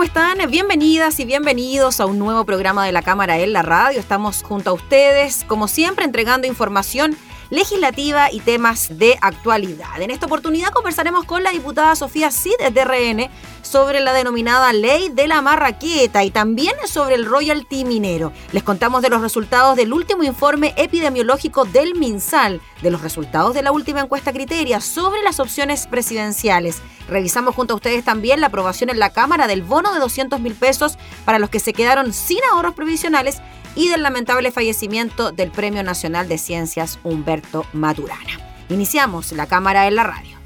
¿Cómo están? Bienvenidas y bienvenidos a un nuevo programa de la Cámara en la Radio. Estamos junto a ustedes, como siempre, entregando información legislativa y temas de actualidad. En esta oportunidad conversaremos con la diputada Sofía Cid de RN sobre la denominada ley de la marraqueta y también sobre el royalty minero. Les contamos de los resultados del último informe epidemiológico del MinSal, de los resultados de la última encuesta criteria sobre las opciones presidenciales. Revisamos junto a ustedes también la aprobación en la Cámara del bono de 200 mil pesos para los que se quedaron sin ahorros provisionales y del lamentable fallecimiento del Premio Nacional de Ciencias Humberto Maturana. Iniciamos la cámara en la radio.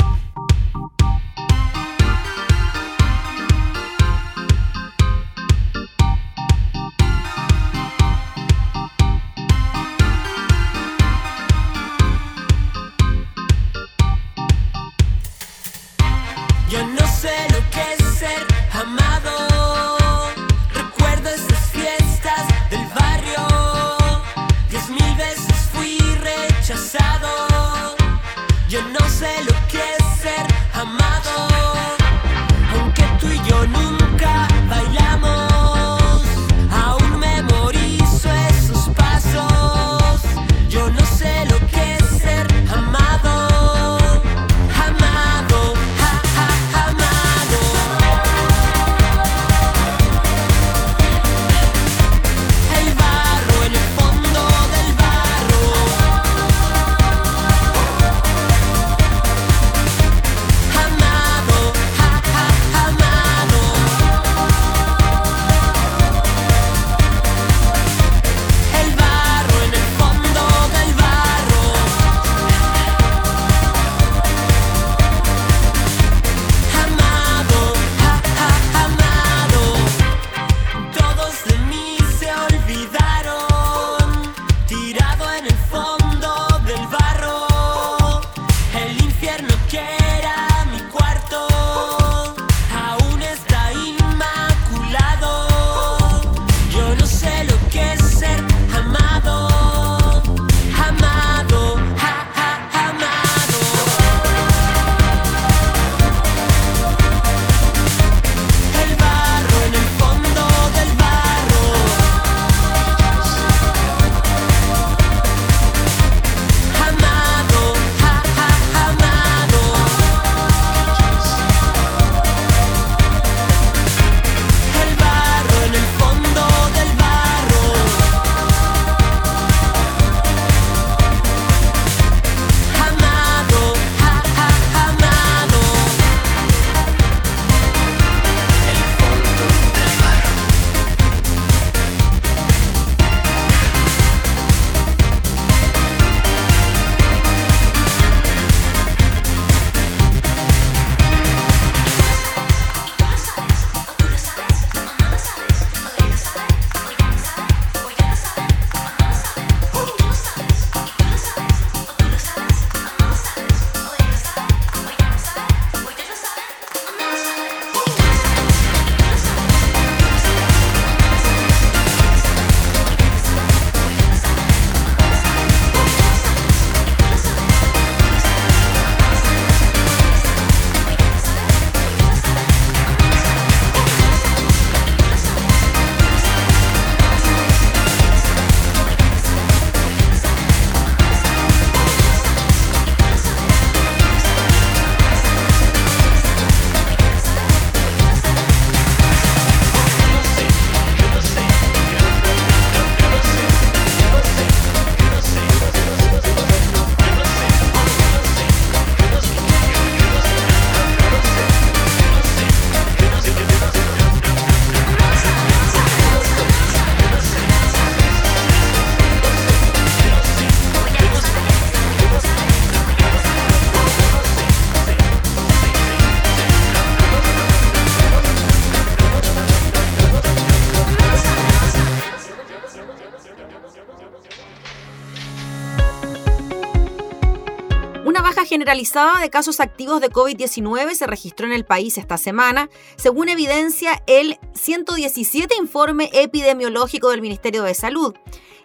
Generalizada de casos activos de COVID-19 se registró en el país esta semana, según evidencia el 117 informe epidemiológico del Ministerio de Salud.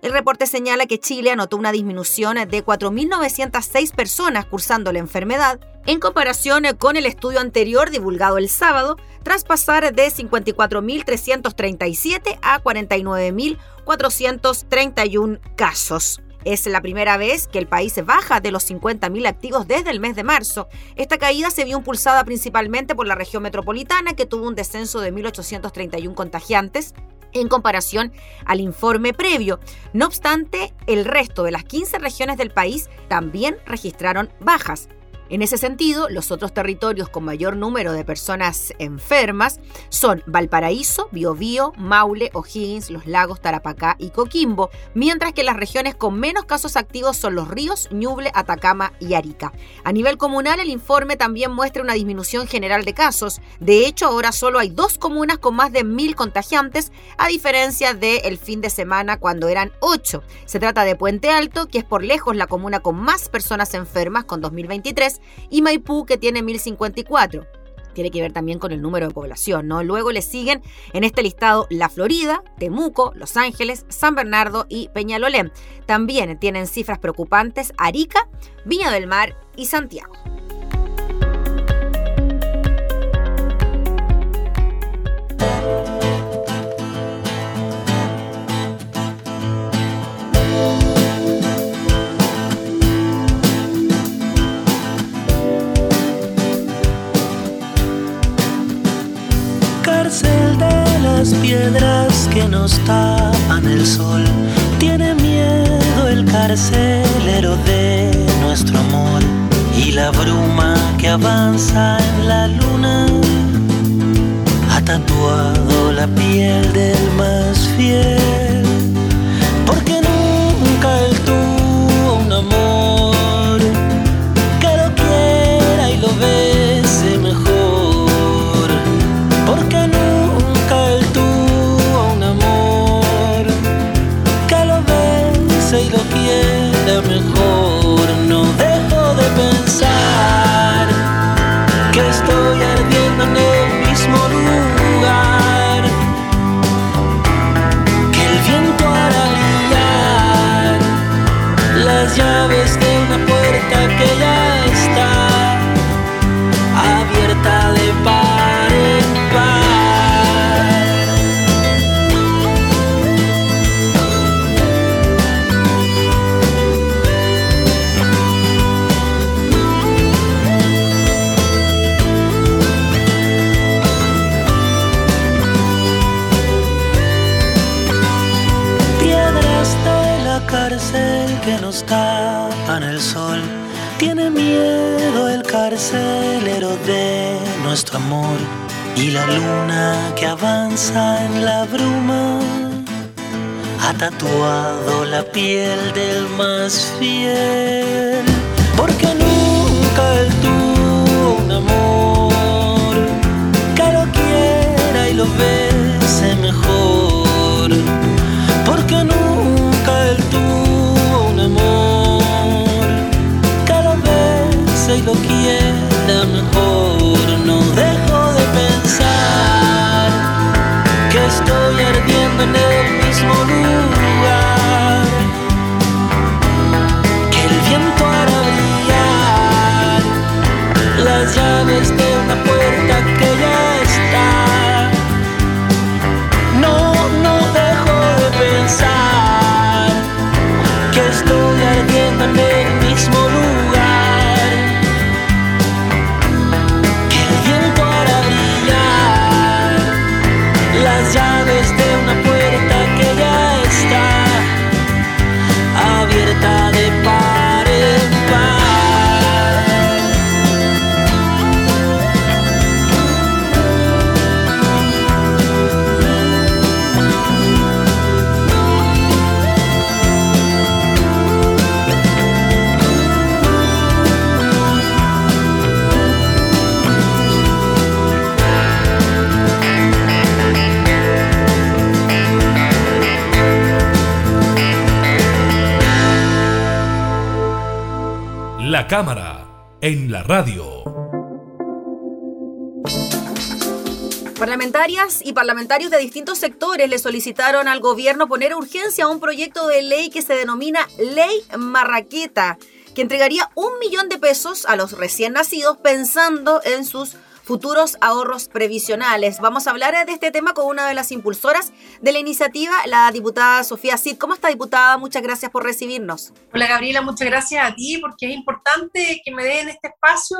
El reporte señala que Chile anotó una disminución de 4.906 personas cursando la enfermedad en comparación con el estudio anterior divulgado el sábado, tras pasar de 54.337 a 49.431 casos. Es la primera vez que el país baja de los 50.000 activos desde el mes de marzo. Esta caída se vio impulsada principalmente por la región metropolitana, que tuvo un descenso de 1.831 contagiantes, en comparación al informe previo. No obstante, el resto de las 15 regiones del país también registraron bajas. En ese sentido, los otros territorios con mayor número de personas enfermas son Valparaíso, Biobío, Maule, O'Higgins, Los Lagos, Tarapacá y Coquimbo, mientras que las regiones con menos casos activos son Los Ríos, Ñuble, Atacama y Arica. A nivel comunal, el informe también muestra una disminución general de casos. De hecho, ahora solo hay dos comunas con más de mil contagiantes, a diferencia del fin de semana cuando eran ocho. Se trata de Puente Alto, que es por lejos la comuna con más personas enfermas con 2023 y Maipú, que tiene 1054 tiene que ver también con el número de población, ¿no? Luego le siguen en este listado La Florida, Temuco, Los Ángeles, San Bernardo y Peñalolén. También tienen cifras preocupantes Arica, Viña del Mar y Santiago. Las piedras que nos tapan el sol. Tiene miedo el carcelero de nuestro amor y la bruma que avanza en la luna ha tatuado la piel del más fiel. Porque nunca él tuvo un amor que lo quiera y lo bese y lo quiere mejor. No dejo de pensar que estoy ardiendo en el mismo lugar. Que el viento hará brillar las llaves el carcelero de nuestro amor y la luna que avanza en la bruma ha tatuado la piel del más fiel. Porque nunca él tuvo un amor que lo quiera y lo bese mejor. Y lo quiera mejor. No dejo de pensar que estoy ardiendo en el mismo lugar. Cámara en la radio. Parlamentarias y parlamentarios de distintos sectores le solicitaron al gobierno poner urgencia a un proyecto de ley que se denomina Ley Marraqueta, que entregaría un millón de pesos a los recién nacidos pensando en sus futuros ahorros previsionales. Vamos a hablar de este tema con una de las impulsoras de la iniciativa, la diputada Sofía Cid. ¿Cómo está, diputada? Muchas gracias por recibirnos. Hola, Gabriela, muchas gracias a ti porque es importante que me den este espacio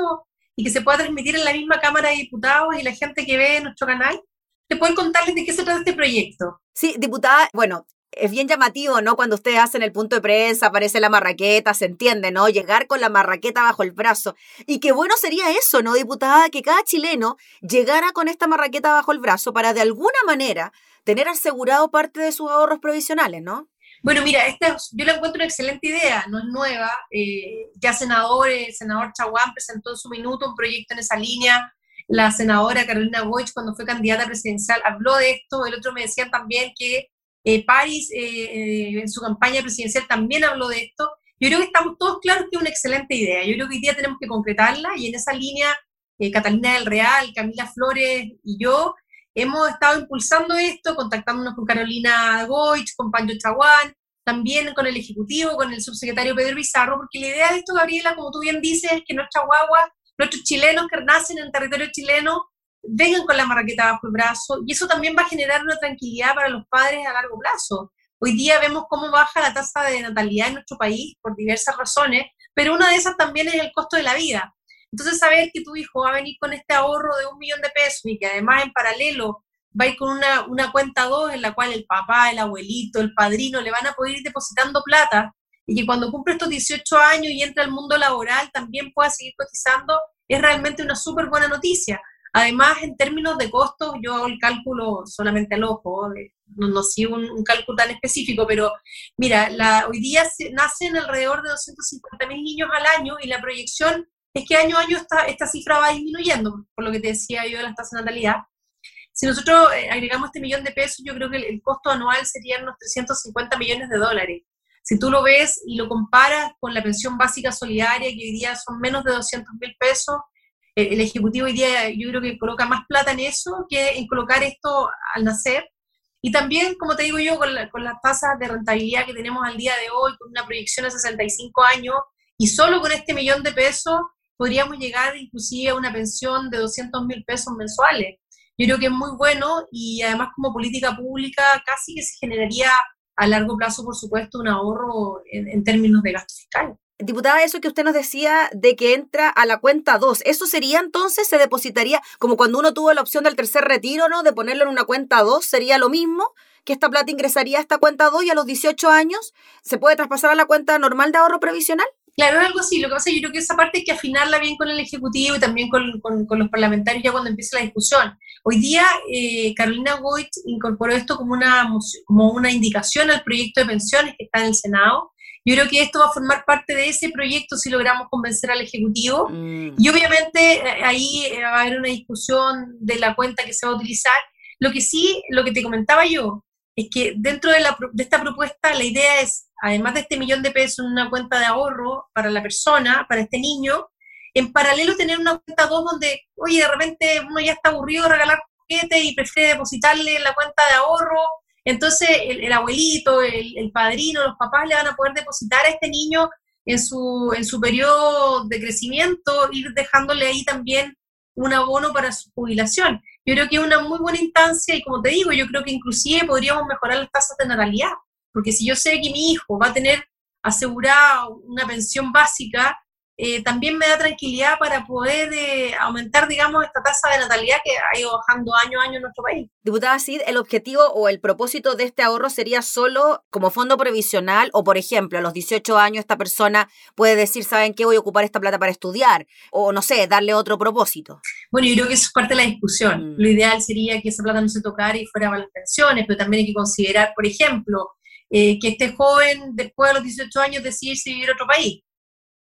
y que se pueda transmitir en la misma Cámara de Diputados y la gente que ve nuestro canal, de poder contarles de qué se trata este proyecto. Sí, diputada, bueno, es bien llamativo, ¿no? Cuando ustedes hacen el punto de prensa, aparece la marraqueta, se entiende, ¿no? Llegar con la marraqueta bajo el brazo. Y qué bueno sería eso, ¿no, diputada? Que cada chileno llegara con esta marraqueta bajo el brazo para de alguna manera tener asegurado parte de sus ahorros provisionales, ¿no? Bueno, mira, esta yo la encuentro una excelente idea, no es nueva. Eh, ya senador, el senador Chaguán presentó en su minuto un proyecto en esa línea. La senadora Carolina Boich, cuando fue candidata presidencial, habló de esto. El otro me decía también que eh, París, eh, eh, en su campaña presidencial, también habló de esto. Yo creo que estamos todos claros que es una excelente idea. Yo creo que hoy día tenemos que concretarla y en esa línea, Catalina del Real, Camila Flores y yo hemos estado impulsando esto, contactándonos con Carolina Goich, con Pancho Chaguán, también con el Ejecutivo, con el subsecretario Pedro Bizarro, porque la idea de esto, Gabriela, como tú bien dices, es que nuestra guagua, nuestros chilenos que nacen en territorio chileno, vengan con la marraqueta bajo el brazo y eso también va a generar una tranquilidad para los padres a largo plazo. Hoy día vemos cómo baja la tasa de natalidad en nuestro país por diversas razones, pero una de esas también es el costo de la vida. Entonces, saber que tu hijo va a venir con este ahorro de un millón de pesos y que además en paralelo va a ir con una, una cuenta 2 en la cual el papá, el abuelito, el padrino le van a poder ir depositando plata y que cuando cumple estos 18 años y entra al mundo laboral también pueda seguir cotizando, es realmente una súper buena noticia. Además, en términos de costos, yo hago el cálculo solamente al ojo, no, no sigo un, cálculo tan específico, pero mira, la, hoy día nacen alrededor de 250 mil niños al año y la proyección es que año a año esta, esta cifra va disminuyendo, por lo que te decía yo de la tasa de natalidad. Si nosotros eh, agregamos este millón de pesos, yo creo que el, costo anual sería unos 350 millones de dólares. Si tú lo ves y lo comparas con la pensión básica solidaria, que hoy día son menos de 200 mil pesos, el Ejecutivo hoy día yo creo que coloca más plata en eso que en colocar esto al nacer. Y también, como te digo yo, con, con las tasas de rentabilidad que tenemos al día de hoy, con una proyección a 65 años, y solo con este millón de pesos podríamos llegar inclusive a una pensión de 200 mil pesos mensuales. Yo creo que es muy bueno y además como política pública casi que se generaría a largo plazo, por supuesto, un ahorro en, en términos de gasto fiscal. Diputada, eso que usted nos decía de que entra a la cuenta 2, ¿eso sería entonces, se depositaría como cuando uno tuvo la opción del tercer retiro, ¿no? De ponerlo en una cuenta 2, ¿sería lo mismo? Que esta plata ingresaría a esta cuenta 2 y a los 18 años se puede traspasar a la cuenta normal de ahorro previsional? Claro, algo así. Lo que pasa es que yo creo que esa parte hay que afinarla bien con el Ejecutivo y también con, los parlamentarios ya cuando empiece la discusión. Hoy día, eh, Carolina Goit incorporó esto como una, como una indicación al proyecto de pensiones que está en el Senado yo creo que esto va a formar parte de ese proyecto si logramos convencer al Ejecutivo. Mm. Y obviamente eh, ahí eh, va a haber una discusión de la cuenta que se va a utilizar. Lo que sí, lo que te comentaba yo, es que dentro de, la, de esta propuesta la idea es, además de este millón de pesos en una cuenta de ahorro para la persona, para este niño, en paralelo tener una cuenta 2 donde, oye, de repente uno ya está aburrido de regalar juguetes y prefiere depositarle en la cuenta de ahorro entonces, el, abuelito, el, padrino, los papás le van a poder depositar a este niño en su, en su periodo de crecimiento, ir dejándole ahí también un abono para su jubilación. Yo creo que es una muy buena instancia y como te digo, yo creo que inclusive podríamos mejorar las tasas de natalidad, porque si yo sé que mi hijo va a tener asegurada una pensión básica, eh, también me da tranquilidad para poder eh, aumentar, digamos, esta tasa de natalidad que ha ido bajando año a año en nuestro país. Diputada Cid, ¿el objetivo o el propósito de este ahorro sería solo como fondo previsional o, por ejemplo, a los 18 años esta persona puede decir, ¿saben qué? Voy a ocupar esta plata para estudiar o, no sé, darle otro propósito? Bueno, yo creo que eso es parte de la discusión. Mm. Lo ideal sería que esa plata no se tocara y fuera para las pensiones, pero también hay que considerar, por ejemplo, eh, que este joven después de los 18 años decide vivir en otro país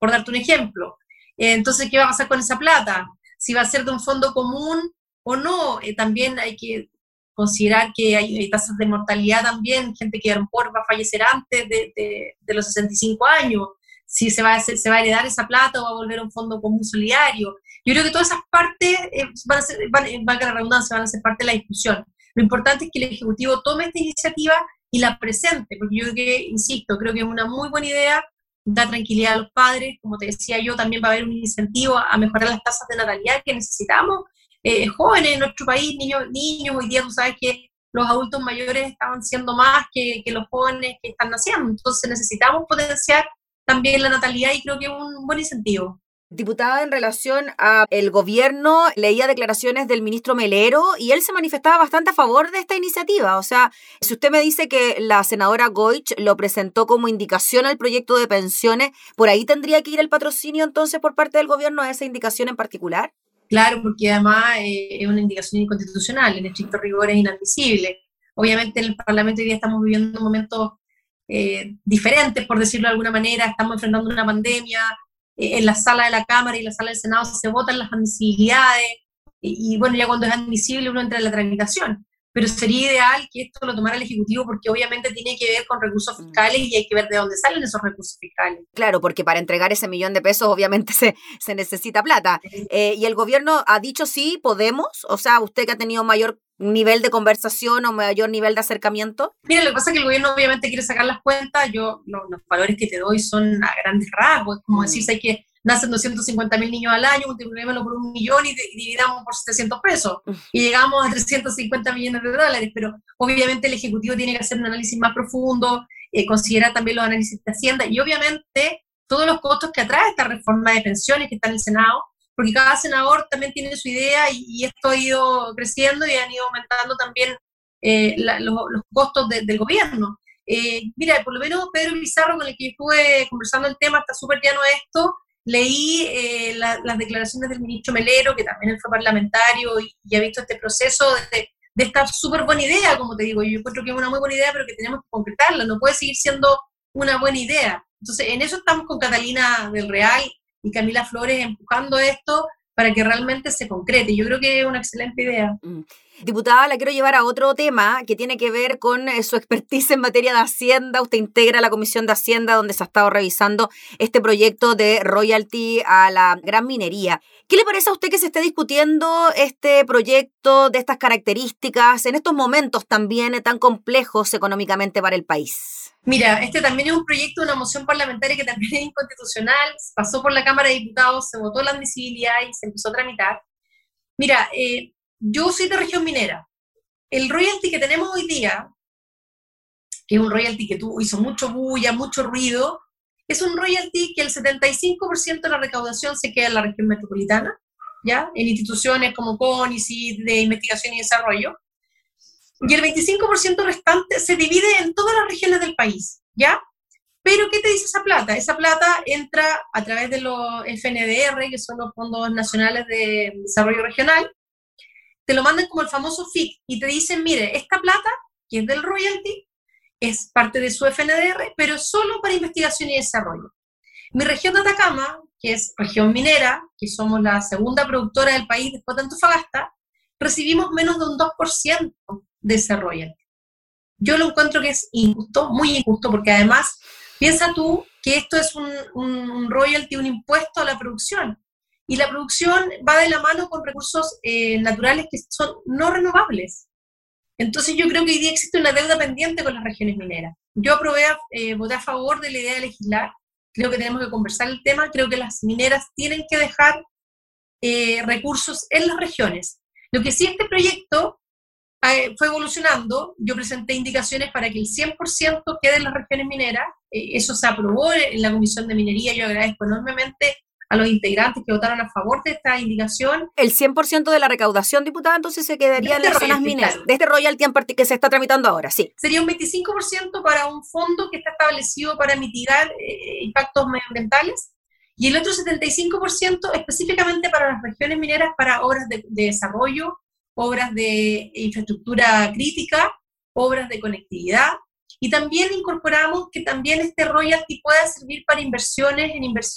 por darte un ejemplo. Eh, entonces, ¿qué va a pasar con esa plata? Si va a ser de un fondo común o no. Eh, también hay que considerar que hay, tasas de mortalidad también, gente que a lo mejor va a fallecer antes de, los 65 años. si se va, a, a heredar esa plata o va a volver a un fondo común solidario. Yo creo que todas esas partes eh, van a ser, van, a la redundancia, van a ser parte de la discusión. Lo importante es que el Ejecutivo tome esta iniciativa y la presente, porque yo que, insisto, creo que es una muy buena idea, da tranquilidad a los padres, como te decía yo, también va a haber un incentivo a mejorar las tasas de natalidad que necesitamos. Eh, jóvenes en nuestro país, niños, niños, hoy día tú sabes que los adultos mayores estaban siendo más que, que los jóvenes que están naciendo, entonces necesitamos potenciar también la natalidad y creo que es un buen incentivo. Diputada, en relación a el gobierno, leía declaraciones del ministro Melero y él se manifestaba bastante a favor de esta iniciativa. O sea, si usted me dice que la senadora Goich lo presentó como indicación al proyecto de pensiones, ¿por ahí tendría que ir el patrocinio entonces por parte del gobierno a esa indicación en particular? Claro, porque además eh, es una indicación inconstitucional, en estricto rigor es inadmisible. Obviamente en el Parlamento hoy día estamos viviendo momentos eh, diferentes, por decirlo de alguna manera, estamos enfrentando una pandemia, en la sala de la Cámara y la sala del Senado se votan las admisibilidades, y, bueno, ya cuando es admisible uno entra en la tramitación. Pero sería ideal que esto lo tomara el Ejecutivo porque obviamente tiene que ver con recursos mm. fiscales y hay que ver de dónde salen esos recursos fiscales. Claro, porque para entregar ese millón de pesos obviamente se, se necesita plata. Eh, y el gobierno ha dicho sí, podemos. O sea, usted que ha tenido mayor nivel de conversación o mayor nivel de acercamiento? Mira, lo que pasa es que el gobierno obviamente quiere sacar las cuentas, yo los valores que te doy son a grandes rasgos, es como mm. decir, hay que nacen 250 mil niños al año, multipliquémoslo por un millón y, dividamos por 700 pesos mm. y llegamos a 350 millones de dólares, pero obviamente el Ejecutivo tiene que hacer un análisis más profundo, eh, considerar también los análisis de Hacienda y obviamente todos los costos que atrae esta reforma de pensiones que está en el Senado, porque cada senador también tiene su idea y, esto ha ido creciendo y han ido aumentando también eh, los, costos del gobierno. Eh, mira, por lo menos Pedro Pizarro, con el que estuve conversando el tema, está súper llano esto. Leí eh, las declaraciones del ministro Melero, que también fue parlamentario y, ha visto este proceso de, de esta súper buena idea, como te digo. Yo encuentro que es una muy buena idea, pero que tenemos que concretarla. No puede seguir siendo una buena idea. Entonces, en eso estamos con Catalina del Real y Camila Flores empujando esto para que realmente se concrete. Yo creo que es una excelente idea. Diputada, la quiero llevar a otro tema que tiene que ver con eh, su expertise en materia de Hacienda. Usted integra la Comisión de Hacienda donde se ha estado revisando este proyecto de royalty a la gran minería. ¿Qué le parece a usted que se esté discutiendo este proyecto de estas características en estos momentos también tan complejos económicamente para el país? Mira, este también es un proyecto una moción parlamentaria que también es inconstitucional, pasó por la Cámara de Diputados, se votó la admisibilidad y se empezó a tramitar. Mira, eh, yo soy de región minera. El royalty que tenemos hoy día, que es un royalty que tuvo, hizo mucho bulla, mucho ruido, es un royalty que el 75% de la recaudación se queda en la región metropolitana, ¿ya? En instituciones como CONICI, de investigación y desarrollo, y el 25% restante se divide en todas las regiones del país, ¿ya? Pero, ¿qué te dice esa plata? Esa plata entra a través de los FNDR, que son los Fondos Nacionales de Desarrollo Regional, te lo mandan como el famoso FIC y te dicen, mire, esta plata, que es del royalty, es parte de su FNDR, pero solo para investigación y desarrollo. Mi región de Atacama, que es región minera, que somos la segunda productora del país después de Antofagasta, recibimos menos de un 2% de ese royalty. Yo lo encuentro que es injusto, muy injusto, porque además, piensa tú que esto es un, un, royalty, un impuesto a la producción. Y la producción va de la mano con recursos eh, naturales que son no renovables. Entonces yo creo que hoy día existe una deuda pendiente con las regiones mineras. Yo aprobé, eh, voté a favor de la idea de legislar, creo que tenemos que conversar el tema, creo que las mineras tienen que dejar eh, recursos en las regiones. Lo que sí este proyecto eh, fue evolucionando, yo presenté indicaciones para que el 100% quede en las regiones mineras, eh, eso se aprobó en la Comisión de Minería, yo agradezco enormemente a los integrantes que votaron a favor de esta indicación. El 100% de la recaudación, diputada, entonces se quedaría en las zonas mineras, de este royalty que se está tramitando ahora, sí. Sería un 25% para un fondo que está establecido para mitigar eh, impactos medioambientales y el otro 75% específicamente para las regiones mineras para obras de desarrollo obras de infraestructura crítica, obras de conectividad, y también incorporamos que también este royalty pueda servir para inversiones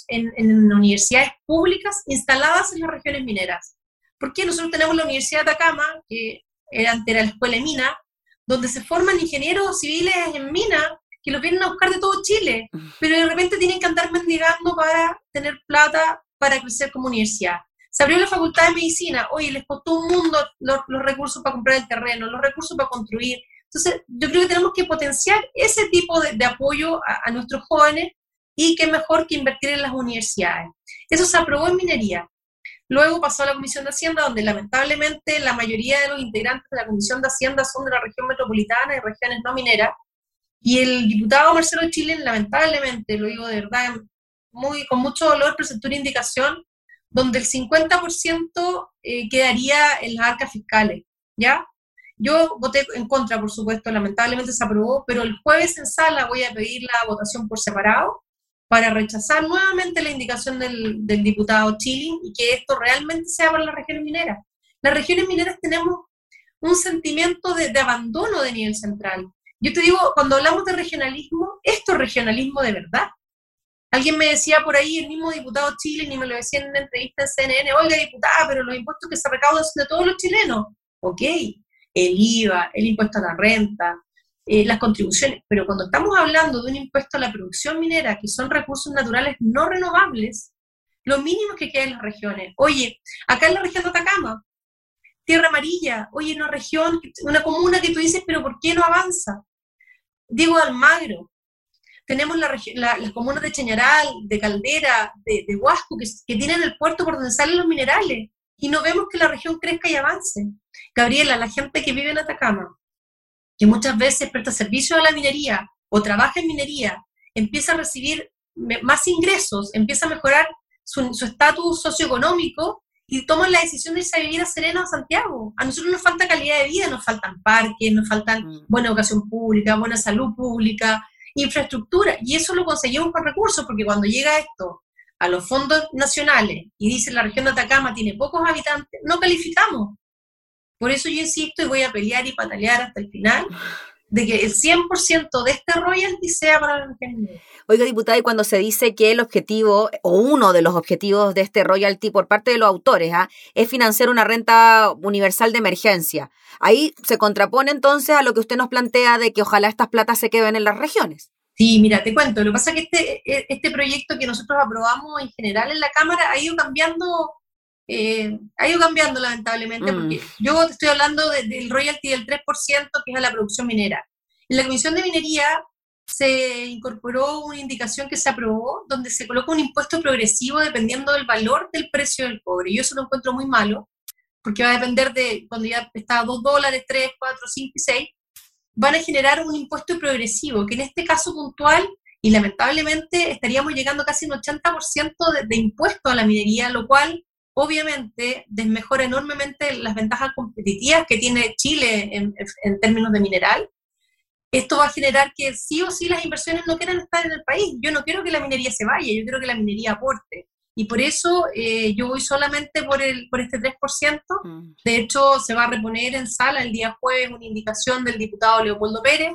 en, en, universidades públicas instaladas en las regiones mineras. Porque nosotros tenemos la Universidad de Atacama, que era antes era la Escuela de Mina, donde se forman ingenieros civiles en mina que los vienen a buscar de todo Chile, pero de repente tienen que andar mendigando para tener plata para crecer como universidad. Se abrió la facultad de medicina, oye, les costó un mundo los, los recursos para comprar el terreno, los recursos para construir. Entonces, yo creo que tenemos que potenciar ese tipo de, apoyo a, a nuestros jóvenes y qué mejor que invertir en las universidades. Eso se aprobó en minería. Luego pasó a la Comisión de Hacienda, donde lamentablemente la mayoría de los integrantes de la Comisión de Hacienda son de la región metropolitana y regiones no mineras. Y el diputado Marcelo Chile, lamentablemente, lo digo de verdad, muy, con mucho dolor, presentó una indicación donde el 50% eh, quedaría en las arcas fiscales, ¿ya? Yo voté en contra, por supuesto, lamentablemente se aprobó, pero el jueves en sala voy a pedir la votación por separado para rechazar nuevamente la indicación del, diputado Chilling y que esto realmente sea para las regiones mineras. Las regiones mineras tenemos un sentimiento de, abandono de nivel central. Yo te digo, cuando hablamos de regionalismo, esto es regionalismo de verdad. Alguien me decía por ahí, el mismo diputado Chile, y me lo decía en una entrevista en CNN, oiga, diputada, pero los impuestos que se recaudan son de todos los chilenos. Ok, el IVA, el impuesto a la renta, eh, las contribuciones, pero cuando estamos hablando de un impuesto a la producción minera, que son recursos naturales no renovables, lo mínimo que queda en las regiones. Oye, acá en la región de Atacama, Tierra Amarilla, oye, una región, una comuna que tú dices, pero ¿por qué no avanza? Diego Almagro, tenemos la, la, las comunas de Chañaral, de Caldera, de, de Huasco, que, que tienen el puerto por donde salen los minerales, y no vemos que la región crezca y avance. Gabriela, la gente que vive en Atacama, que muchas veces presta servicio a la minería o trabaja en minería, empieza a recibir más ingresos, empieza a mejorar su estatus socioeconómico y toman la decisión de irse a vivir a Serena o Santiago. A nosotros nos falta calidad de vida, nos faltan parques, nos faltan mm. buena educación pública, buena salud pública, infraestructura, y eso lo conseguimos con recursos, porque cuando llega esto a los fondos nacionales y dice la región de Atacama tiene pocos habitantes, no calificamos. Por eso yo insisto y voy a pelear y patalear hasta el final de que el 100% de este royalty sea para la región Oiga, diputada, y cuando se dice que el objetivo, o uno de los objetivos de este royalty por parte de los autores, ¿ah? es financiar una renta universal de emergencia, ahí se contrapone entonces a lo que usted nos plantea de que ojalá estas platas se queden en las regiones. Sí, mira, te cuento, lo que pasa es que este, este proyecto que nosotros aprobamos en general en la Cámara ha ido cambiando eh, ha ido cambiando lamentablemente, mm. porque yo te estoy hablando de, del royalty del 3% que es a la producción minera. En la Comisión de Minería se incorporó una indicación que se aprobó donde se coloca un impuesto progresivo dependiendo del valor del precio del cobre. Yo eso lo encuentro muy malo, porque va a depender de cuando ya está a 2 dólares, 3, 4, 5 y 6, van a generar un impuesto progresivo, que en este caso puntual, y lamentablemente estaríamos llegando casi un 80% de, de impuesto a la minería, lo cual obviamente desmejora enormemente las ventajas competitivas que tiene Chile en, en, términos de mineral. Esto va a generar que sí o sí las inversiones no quieran estar en el país. Yo no quiero que la minería se vaya, yo quiero que la minería aporte. Y por eso eh, yo voy solamente por, el, por este 3%. Mm. De hecho, se va a reponer en sala el día jueves una indicación del diputado Leopoldo Pérez,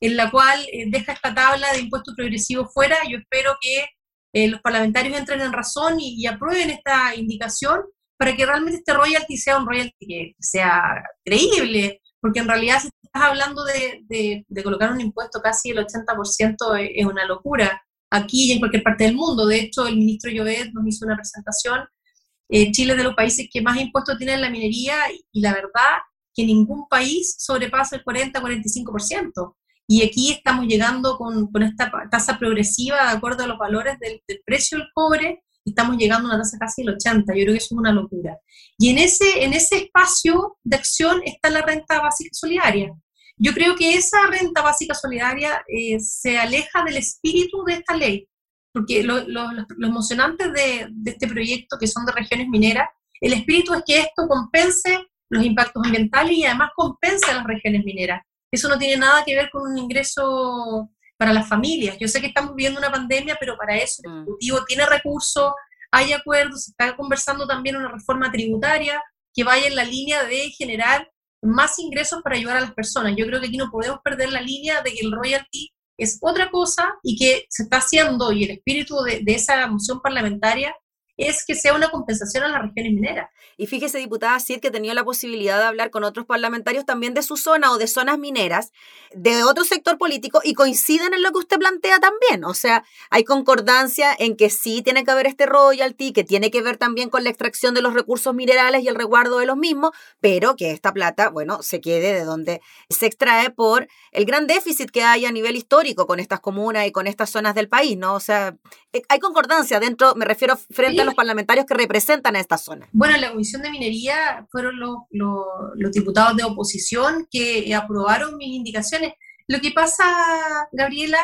en la cual eh, deja esta tabla de impuestos progresivos fuera. Yo espero que eh, los parlamentarios entren en razón y, y, aprueben esta indicación para que realmente este royalty sea un royalty que sea creíble, porque en realidad si estás hablando de, de, de colocar un impuesto casi el 80% es, es, una locura aquí y en cualquier parte del mundo. De hecho, el ministro Llobet nos hizo una presentación. Eh, Chile es de los países que más impuestos tiene en la minería y, la verdad que ningún país sobrepasa el 40-45%. Y aquí estamos llegando con, con, esta tasa progresiva de acuerdo a los valores del, del, precio del cobre, estamos llegando a una tasa casi del 80, yo creo que eso es una locura. Y en ese, en ese espacio de acción está la renta básica solidaria. Yo creo que esa renta básica solidaria eh, se aleja del espíritu de esta ley, porque lo, lo, lo emocionante de, de este proyecto, que son de regiones mineras, el espíritu es que esto compense los impactos ambientales y además compense a las regiones mineras eso no tiene nada que ver con un ingreso para las familias. Yo sé que estamos viviendo una pandemia, pero para eso el mm. Ejecutivo tiene recursos, hay acuerdos, se está conversando también una reforma tributaria que vaya en la línea de generar más ingresos para ayudar a las personas. Yo creo que aquí no podemos perder la línea de que el royalty es otra cosa y que se está haciendo, y el espíritu de, de esa moción parlamentaria es que sea una compensación a las regiones mineras. Y fíjese, diputada Cid, que he tenido la posibilidad de hablar con otros parlamentarios también de su zona o de zonas mineras, de otro sector político, y coinciden en lo que usted plantea también. O sea, hay concordancia en que sí tiene que haber este royalty, que tiene que ver también con la extracción de los recursos minerales y el resguardo de los mismos, pero que esta plata, bueno, se quede de donde se extrae por el gran déficit que hay a nivel histórico con estas comunas y con estas zonas del país, ¿no? O sea, eh, hay concordancia dentro, me refiero frente a los parlamentarios que representan a esta zona. Bueno, en la Comisión de Minería fueron los, los, los diputados de oposición que aprobaron mis indicaciones. Lo que pasa, Gabriela,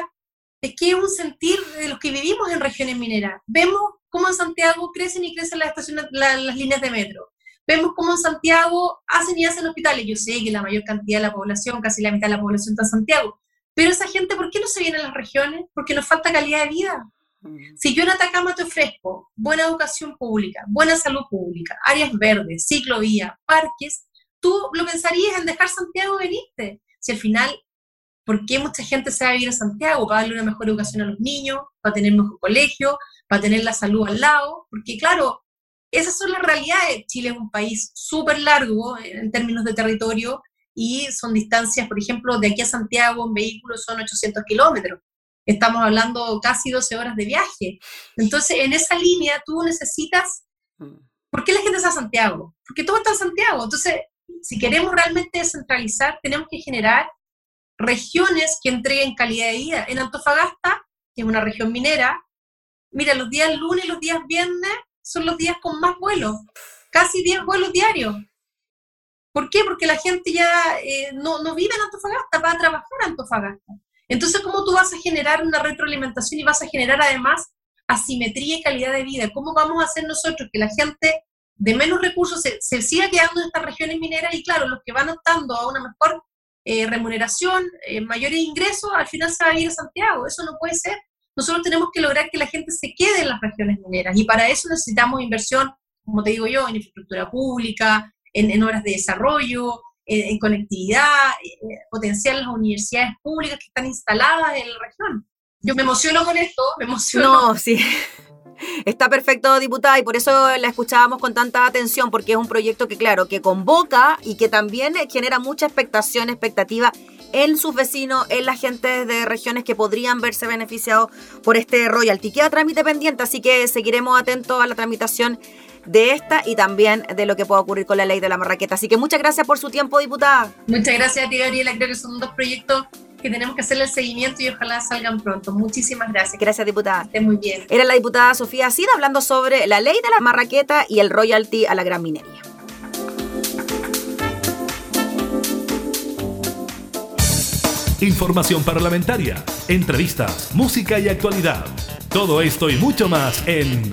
es que es un sentir de los que vivimos en regiones mineras. Vemos cómo en Santiago crecen y crecen las, estaciones, la- las líneas de metro. Vemos cómo en Santiago hacen y hacen hospitales. Yo sé que la mayor cantidad de la población, casi la mitad de la población está en Santiago. Pero esa gente, ¿por qué no se viene a las regiones? Porque nos falta calidad de vida. Si yo en Atacama te ofrezco buena educación pública, buena salud pública, áreas verdes, ciclovías, parques, tú lo pensarías en dejar Santiago y venirte. Si al final, ¿por qué mucha gente se va a vivir a Santiago? Para darle una mejor educación a los niños, para tener mejor colegio, para tener la salud al lado, porque claro, esas son las realidades. Chile es un país súper largo en términos de territorio y son distancias, por ejemplo, de aquí a Santiago en vehículos son 800 kilómetros. Estamos hablando casi 12 horas de viaje. Entonces, en esa línea tú necesitas... ¿Por qué la gente está a Santiago? Porque todo está en Santiago. Entonces, si queremos realmente descentralizar, tenemos que generar regiones que entreguen calidad de vida. En Antofagasta, que es una región minera, mira, los días lunes y los días viernes son los días con más vuelos, casi 10 vuelos diarios. ¿Por qué? Porque la gente ya eh, no, no vive en Antofagasta, va a trabajar a Antofagasta. Entonces, ¿cómo tú vas a generar una retroalimentación y vas a generar además asimetría y calidad de vida? ¿Cómo vamos a hacer nosotros que la gente de menos recursos se, se siga quedando en estas regiones mineras y claro, los que van optando a una mejor eh, remuneración, eh, mayores ingresos, al final se va a ir a Santiago? Eso no puede ser. Nosotros tenemos que lograr que la gente se quede en las regiones mineras y para eso necesitamos inversión, como te digo yo, en infraestructura pública, en, horas de desarrollo, en, en conectividad, eh, potenciar las universidades públicas que están instaladas en la región. Yo me emociono con esto, me emociono. No, sí. Está perfecto, diputada, y por eso la escuchábamos con tanta atención, porque es un proyecto que, claro, que convoca y que también genera mucha expectación, expectativa en sus vecinos, en la gente de regiones que podrían verse beneficiados por este royalty. Queda trámite pendiente, así que seguiremos atentos a la tramitación de esta y también de lo que pueda ocurrir con la ley de la marraqueta. Así que muchas gracias por su tiempo, diputada. Muchas gracias a ti, Gabriela. Creo que son dos proyectos que tenemos que hacerle el seguimiento y ojalá salgan pronto. Muchísimas gracias. Gracias, diputada. esté muy bien. Era la diputada Sofía Cid hablando sobre la ley de la marraqueta y el royalty a la gran minería. Información parlamentaria, entrevistas, música y actualidad. Todo esto y mucho más en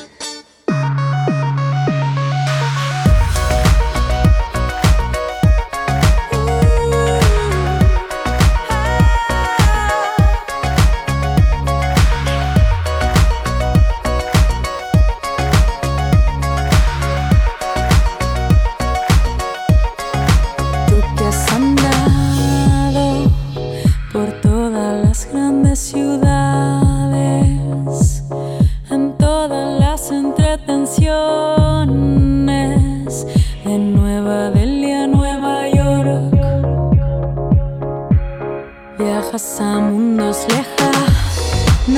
Viajas a mundos lejanos,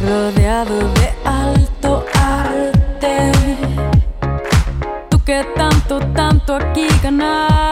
rodeado de alto arte. Tú que tanto, tanto aquí ganaste.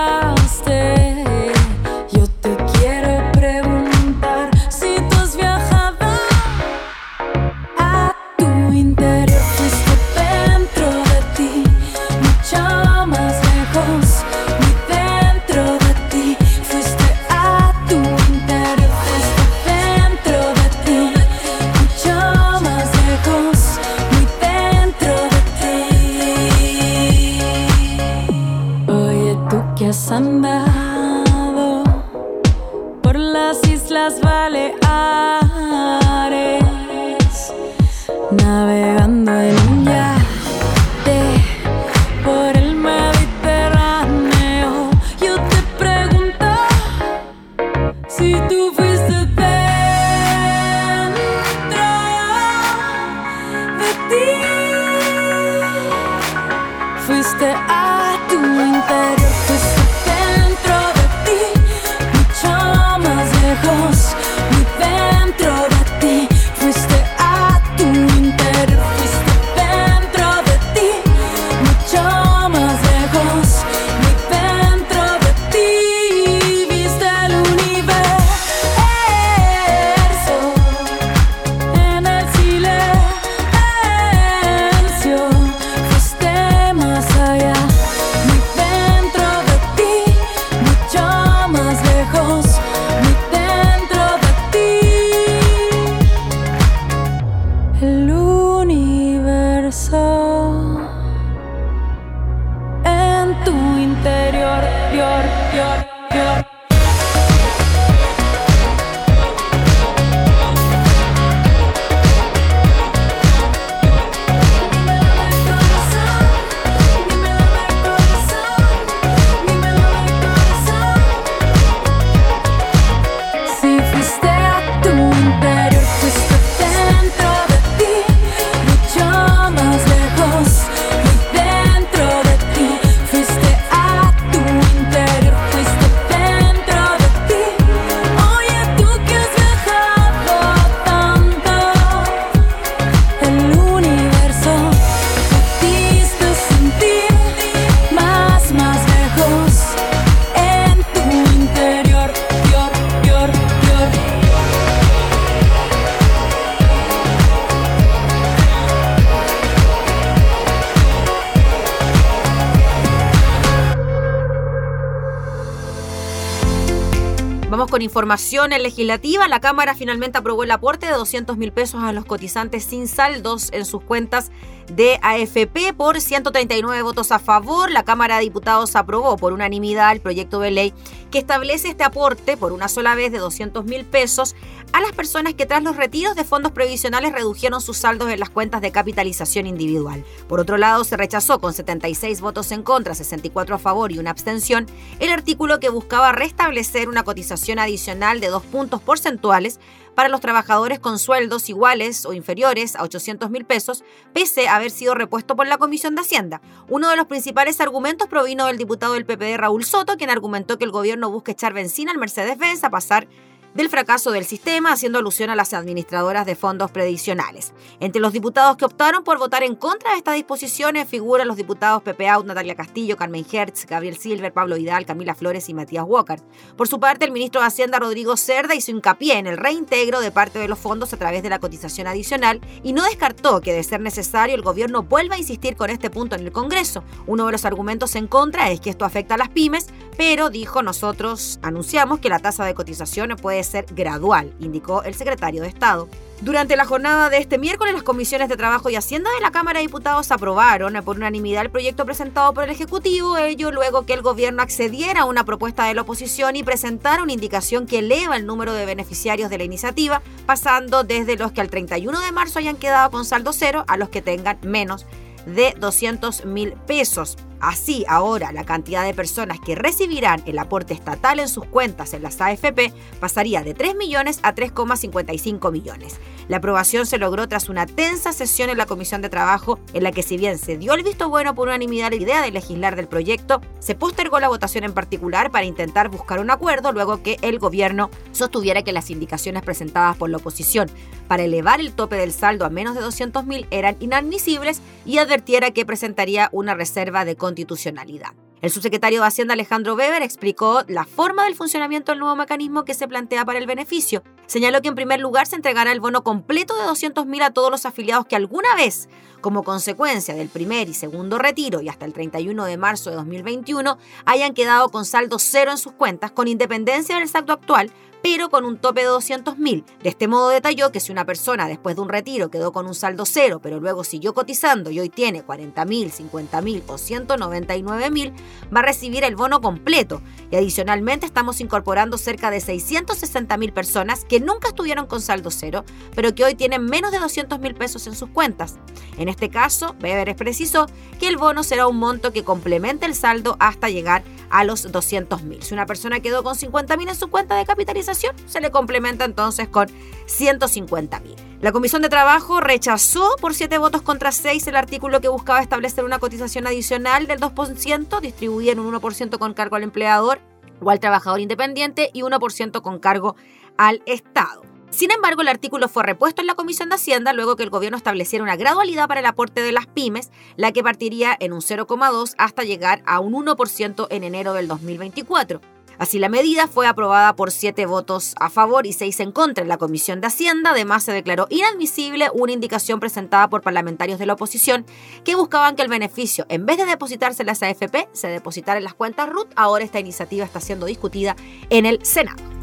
Vamos con información legislativa. La Cámara finalmente aprobó el aporte de 200 mil pesos a los cotizantes sin saldos en sus cuentas de AFP por 139 votos a favor. La Cámara de Diputados aprobó por unanimidad el proyecto de ley que establece este aporte por una sola vez de 200 mil pesos a las personas que tras los retiros de fondos previsionales redujeron sus saldos en las cuentas de capitalización individual. Por otro lado, se rechazó con 76 votos en contra, 64 a favor y una abstención el artículo que buscaba restablecer una cotización adicional de dos puntos porcentuales para los trabajadores con sueldos iguales o inferiores a 800 mil pesos, pese a haber sido repuesto por la Comisión de Hacienda. Uno de los principales argumentos provino del diputado del PPD Raúl Soto, quien argumentó que el gobierno busca echar benzina al Mercedes-Benz a pasar del fracaso del sistema, haciendo alusión a las administradoras de fondos previsionales. Entre los diputados que optaron por votar en contra de estas disposiciones figuran los diputados Pepe Out, Natalia Castillo, Carmen Hertz, Gabriel Silver, Pablo Vidal, Camila Flores y Matías Walker. Por su parte, el ministro de Hacienda, Rodrigo Cerda, hizo hincapié en el reintegro de parte de los fondos a través de la cotización adicional y no descartó que, de ser necesario, el gobierno vuelva a insistir con este punto en el Congreso. Uno de los argumentos en contra es que esto afecta a las pymes, pero dijo nosotros anunciamos que la tasa de cotización puede ser gradual, indicó el secretario de Estado. Durante la jornada de este miércoles, las comisiones de Trabajo y Hacienda de la Cámara de Diputados aprobaron por unanimidad el proyecto presentado por el Ejecutivo, ello luego que el gobierno accediera a una propuesta de la oposición y presentara una indicación que eleva el número de beneficiarios de la iniciativa, pasando desde los que al 31 de marzo hayan quedado con saldo cero a los que tengan menos de 200 mil pesos. Así, ahora la cantidad de personas que recibirán el aporte estatal en sus cuentas en las AFP pasaría de 3 millones a 3,55 millones. La aprobación se logró tras una tensa sesión en la Comisión de Trabajo, en la que si bien se dio el visto bueno por unanimidad la idea de legislar del proyecto, se postergó la votación en particular para intentar buscar un acuerdo luego que el gobierno sostuviera que las indicaciones presentadas por la oposición para elevar el tope del saldo a menos de 200 mil eran inadmisibles y advirtiera que presentaría una reserva de constitucionalidad. El subsecretario de Hacienda Alejandro Weber explicó la forma del funcionamiento del nuevo mecanismo que se plantea para el beneficio. Señaló que en primer lugar se entregará el bono completo de 200.000 a todos los afiliados que alguna vez, como consecuencia del primer y segundo retiro y hasta el 31 de marzo de 2021, hayan quedado con saldo cero en sus cuentas, con independencia del saldo actual, pero con un tope de 200.000. De este modo detalló que si una persona después de un retiro quedó con un saldo cero, pero luego siguió cotizando y hoy tiene 40.000, 50.000 o 199.000, va a recibir el bono completo. Y adicionalmente estamos incorporando cerca de 660.000 personas que nunca estuvieron con saldo cero, pero que hoy tienen menos de 200.000 pesos en sus cuentas. En este caso, Beberes precisó que el bono será un monto que complemente el saldo hasta llegar a los 200 mil. Si una persona quedó con 50 mil en su cuenta de capitalización, se le complementa entonces con 150 mil. La Comisión de Trabajo rechazó por 7 votos contra 6 el artículo que buscaba establecer una cotización adicional del 2%, distribuida en un 1% con cargo al empleador o al trabajador independiente y 1% con cargo al Estado. Sin embargo, el artículo fue repuesto en la Comisión de Hacienda luego que el gobierno estableciera una gradualidad para el aporte de las pymes, la que partiría en un 0,2 hasta llegar a un 1% en enero del 2024. Así, la medida fue aprobada por siete votos a favor y seis en contra en la Comisión de Hacienda. Además, se declaró inadmisible una indicación presentada por parlamentarios de la oposición que buscaban que el beneficio, en vez de depositarse en las AFP, se depositara en las cuentas RUT. Ahora esta iniciativa está siendo discutida en el Senado.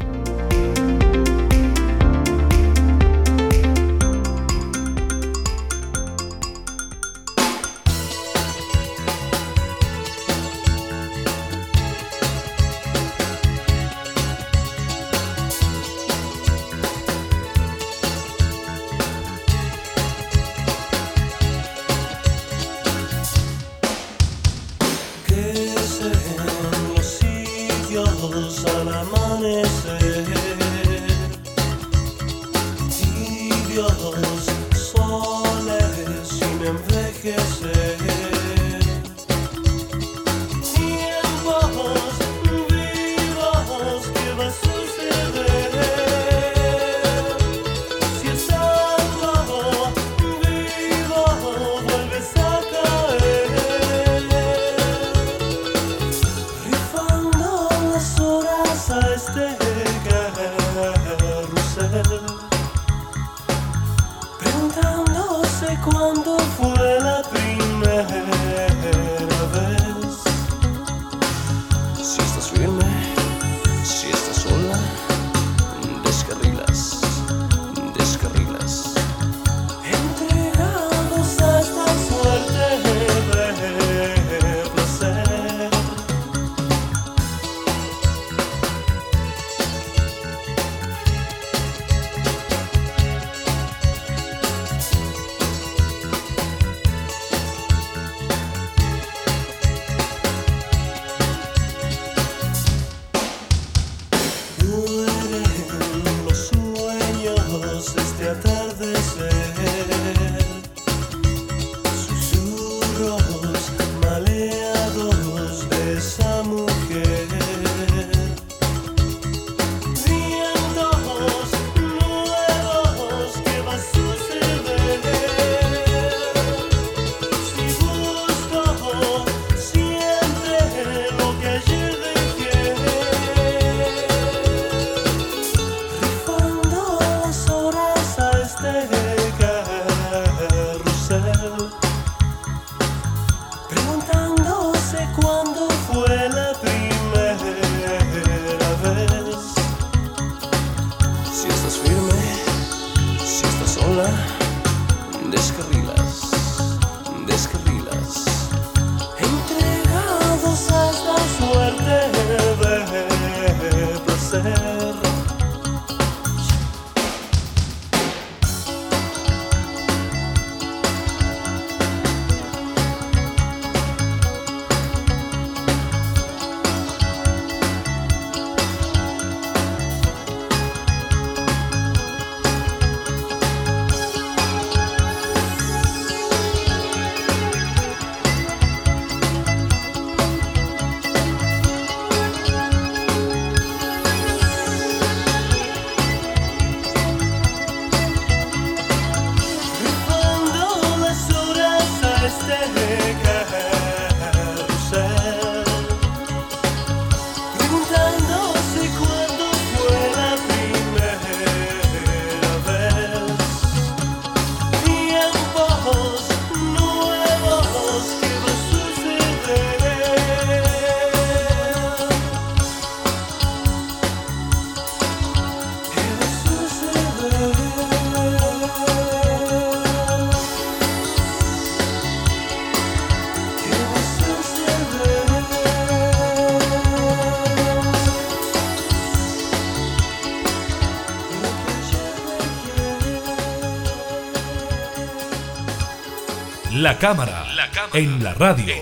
La cámara, en la radio.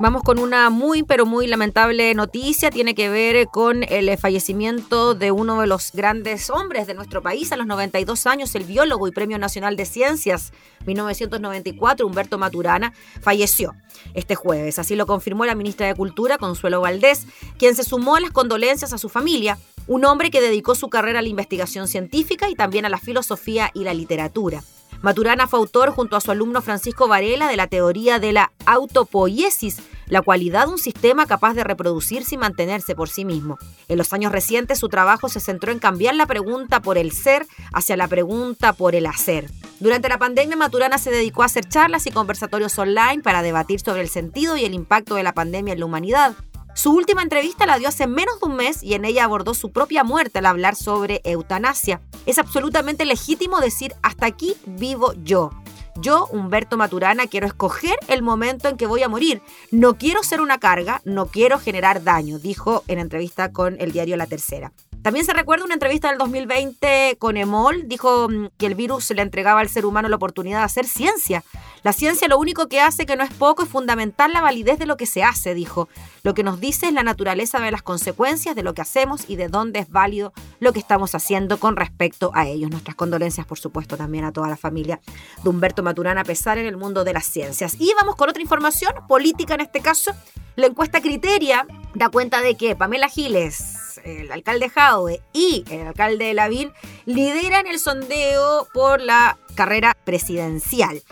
Vamos con una muy, pero muy lamentable noticia. Tiene que ver con el fallecimiento de uno de los grandes hombres de nuestro país a los 92 años, el biólogo y Premio Nacional de Ciencias 1994, Humberto Maturana, falleció este jueves. Así lo confirmó la ministra de Cultura, Consuelo Valdés, quien se sumó a las condolencias a su familia, un hombre que dedicó su carrera a la investigación científica y también a la filosofía y la literatura. Maturana fue autor junto a su alumno Francisco Varela de la teoría de la autopoiesis, la cualidad de un sistema capaz de reproducirse y mantenerse por sí mismo. En los años recientes su trabajo se centró en cambiar la pregunta por el ser hacia la pregunta por el hacer. Durante la pandemia Maturana se dedicó a hacer charlas y conversatorios online para debatir sobre el sentido y el impacto de la pandemia en la humanidad. Su última entrevista la dio hace menos de un mes y en ella abordó su propia muerte al hablar sobre eutanasia. Es absolutamente legítimo decir hasta aquí vivo yo. Yo, Humberto Maturana, quiero escoger el momento en que voy a morir. No quiero ser una carga, no quiero generar daño, dijo en entrevista con el diario La Tercera. También se recuerda una entrevista del 2020 con Emol, dijo mm, que el virus le entregaba al ser humano la oportunidad de hacer ciencia. La ciencia lo único que hace, que no es poco, es fundamental la validez de lo que se hace, dijo. Lo que nos dice es la naturaleza de las consecuencias de lo que hacemos y de dónde es válido lo que estamos haciendo con respecto a ellos. Nuestras condolencias, por supuesto, también a toda la familia de Humberto Maturana, a pesar en el mundo de las ciencias. Y vamos con otra información, política en este caso. La encuesta Criteria da cuenta de que Pamela Giles, el alcalde Jaue y el alcalde Lavín lideran el sondeo por la carrera presidencial.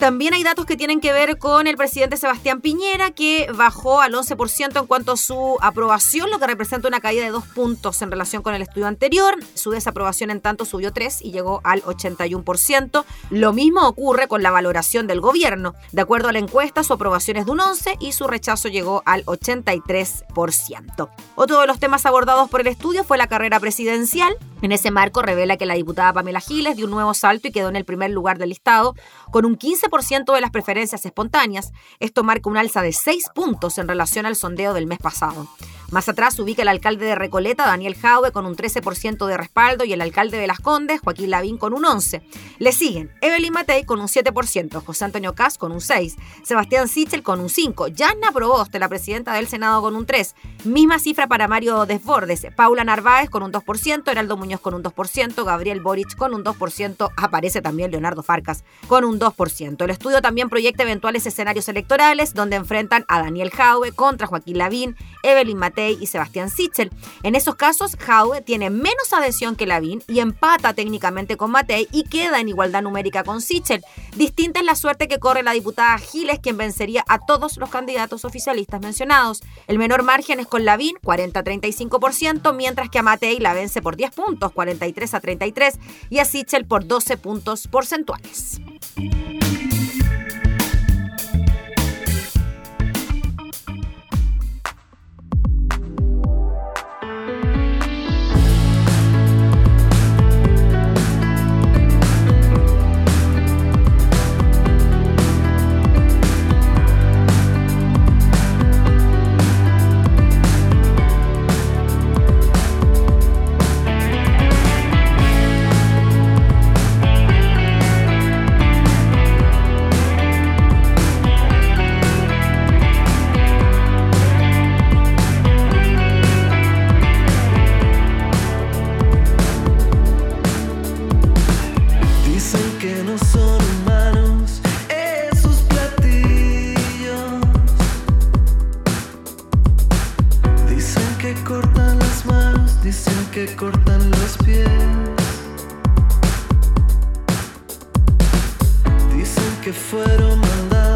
También hay datos que tienen que ver con el presidente Sebastián Piñera, que bajó al 11% en cuanto a su aprobación, lo que representa una caída de dos puntos en relación con el estudio anterior. Su desaprobación, en tanto, subió 3 y llegó al 81%. Lo mismo ocurre con la valoración del gobierno. De acuerdo a la encuesta, su aprobación es de un 11 y su rechazo llegó al 83%. Otro de los temas abordados por el estudio fue la carrera presidencial. En ese marco revela que la diputada Pamela Giles dio un nuevo salto y quedó en el primer lugar del listado con un 15% de las preferencias espontáneas. Esto marca un alza de 6 puntos en relación al sondeo del mes pasado. Más atrás ubica el alcalde de Recoleta, Daniel Jaue, con un 13% de respaldo y el alcalde de Las Condes, Joaquín Lavín, con un 11%. Le siguen Evelyn Matei con un 7%, José Antonio Cas con un 6%, Sebastián Sichel con un 5%, Yanna Proboste, la presidenta del Senado, con un 3%. Misma cifra para Mario Desbordes, Paula Narváez con un 2%, Heraldo Muñoz con un 2%, Gabriel Boric con un 2%, aparece también Leonardo Farcas con un 2%. El estudio también proyecta eventuales escenarios electorales donde enfrentan a Daniel Jaue contra Joaquín Lavín, Evelyn Matei y Sebastián Sichel. En esos casos, Jaue tiene menos adhesión que Lavín y empata técnicamente con Matei y queda en igualdad numérica con Sichel. Distinta es la suerte que corre la diputada Giles, quien vencería a todos los candidatos oficialistas mencionados. El menor margen es con Lavín, 40-35%, mientras que a Matei la vence por 10 puntos, 43 a 33, y a Sichel por 12 puntos porcentuales. Thank you. Que fueron mandados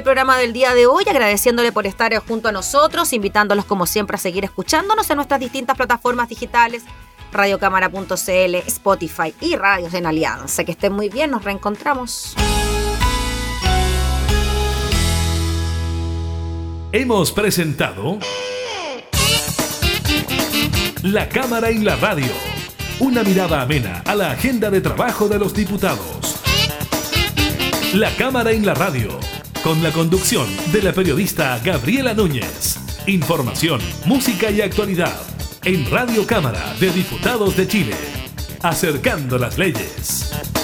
el programa del día de hoy, agradeciéndole por estar junto a nosotros, invitándolos como siempre a seguir escuchándonos en nuestras distintas plataformas digitales, radiocámara.cl, Spotify y Radios en Alianza. Que estén muy bien, nos reencontramos. Hemos presentado La Cámara y la Radio. Una mirada amena a la agenda de trabajo de los diputados. La Cámara en la Radio, con la conducción de la periodista Gabriela Núñez. Información, música y actualidad en Radio Cámara de Diputados de Chile. Acercando las leyes.